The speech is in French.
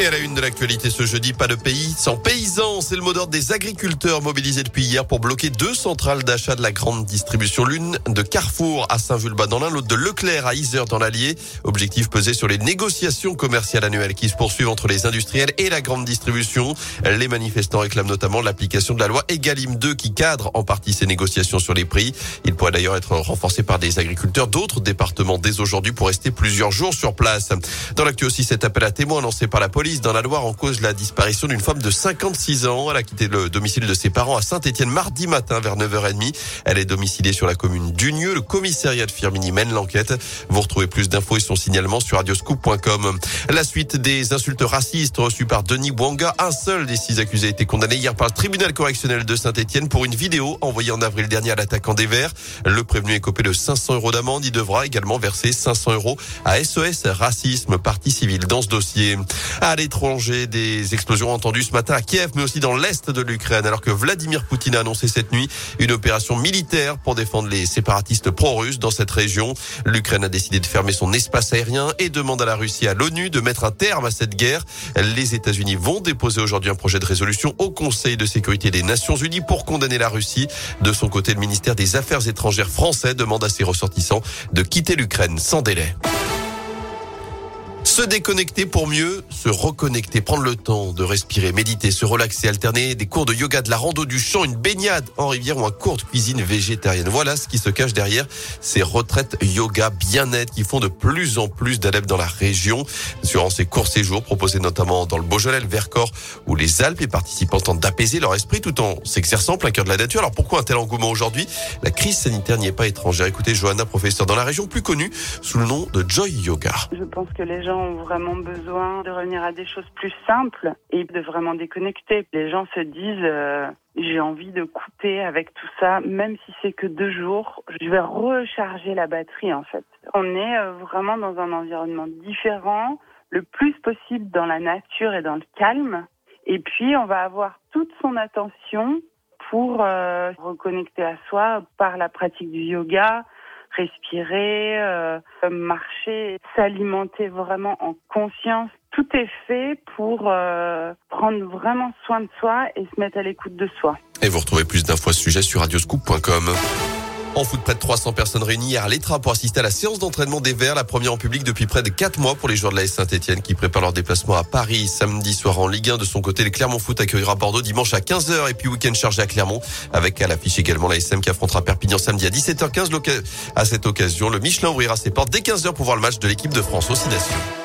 Et à la une de l'actualité ce jeudi, pas de pays sans paysans. C'est le mot d'ordre des agriculteurs mobilisés depuis hier pour bloquer deux centrales d'achat de la grande distribution. L'une de Carrefour à Saint-Vulbas dans l'un, l'autre de Leclerc à Isère dans l'Allier. Objectif pesé sur les négociations commerciales annuelles qui se poursuivent entre les industriels et la grande distribution. Les manifestants réclament notamment l'application de la loi Egalim 2 qui cadre en partie ces négociations sur les prix. Il pourrait d'ailleurs être renforcé par des agriculteurs d'autres départements dès aujourd'hui pour rester plusieurs jours sur place. Dans l'actu aussi, cet appel à témoins lancé par la police dans la Loire en cause la disparition d'une femme de 56 ans. Elle a quitté le domicile de ses parents à Saint-Etienne mardi matin vers 9h30. Elle est domiciliée sur la commune d'Unieux. Le commissariat de Firmini mène l'enquête. Vous retrouvez plus d'infos et son signalement sur radioscoop.com. La suite des insultes racistes reçues par Denis Bouanga. Un seul des six accusés a été condamné hier par le tribunal correctionnel de Saint-Etienne pour une vidéo envoyée en avril dernier à l'attaquant des Verts. Le prévenu est copé de 500 euros d'amende. Il devra également verser 500 euros à SOS Racisme, partie civile dans ce dossier l'étranger. Des explosions entendues ce matin à Kiev, mais aussi dans l'est de l'Ukraine, alors que Vladimir Poutine a annoncé cette nuit une opération militaire pour défendre les séparatistes pro-russes dans cette région. L'Ukraine a décidé de fermer son espace aérien et demande à la Russie, à l'ONU, de mettre un terme à cette guerre. Les États-Unis vont déposer aujourd'hui un projet de résolution au Conseil de sécurité des Nations Unies pour condamner la Russie. De son côté, le ministère des Affaires étrangères français demande à ses ressortissants de quitter l'Ukraine sans délai. Se déconnecter pour mieux se reconnecter, prendre le temps de respirer, méditer, se relaxer, alterner des cours de yoga, de la rando, du chant, une baignade en rivière ou un cours de cuisine végétarienne. Voilà ce qui se cache derrière ces retraites yoga bien-être qui font de plus en plus d'adeptes dans la région. Durant ces courts séjours proposés notamment dans le Beaujolais, le Vercors ou les Alpes, les participants tentent d'apaiser leur esprit tout en s'exerçant plein cœur de la nature. Alors pourquoi un tel engouement aujourd'hui? La crise sanitaire n'y est pas étrangère. Écoutez Johanna, professeure dans la région plus connue sous le nom de Joy Yoga. Je pense que les gens ont vraiment besoin de revenir à des choses plus simples et de vraiment déconnecter. Les gens se disent euh, j'ai envie de couper avec tout ça, même si c'est que deux jours, je vais recharger la batterie en fait. On est euh, vraiment dans un environnement différent, le plus possible dans la nature et dans le calme. Et puis on va avoir toute son attention pour euh, reconnecter à soi par la pratique du yoga, respirer, euh, marcher, s'alimenter vraiment en conscience. Tout est fait pour euh, prendre vraiment soin de soi et se mettre à l'écoute de soi. Et vous retrouvez plus d'infos ce sujet sur radioscoop.com. En foot, près de 300 personnes réunies à l'Etra pour assister à la séance d'entraînement des Verts, la première en public depuis près de 4 mois pour les joueurs de la Saint-Etienne qui préparent leur déplacement à Paris samedi soir en Ligue 1. De son côté, le Clermont Foot accueillera Bordeaux dimanche à 15h et puis week-end chargé à Clermont avec à l'affiche également la SM qui affrontera Perpignan samedi à 17h15. À cette occasion, le Michelin ouvrira ses portes dès 15h pour voir le match de l'équipe de France aux Nations.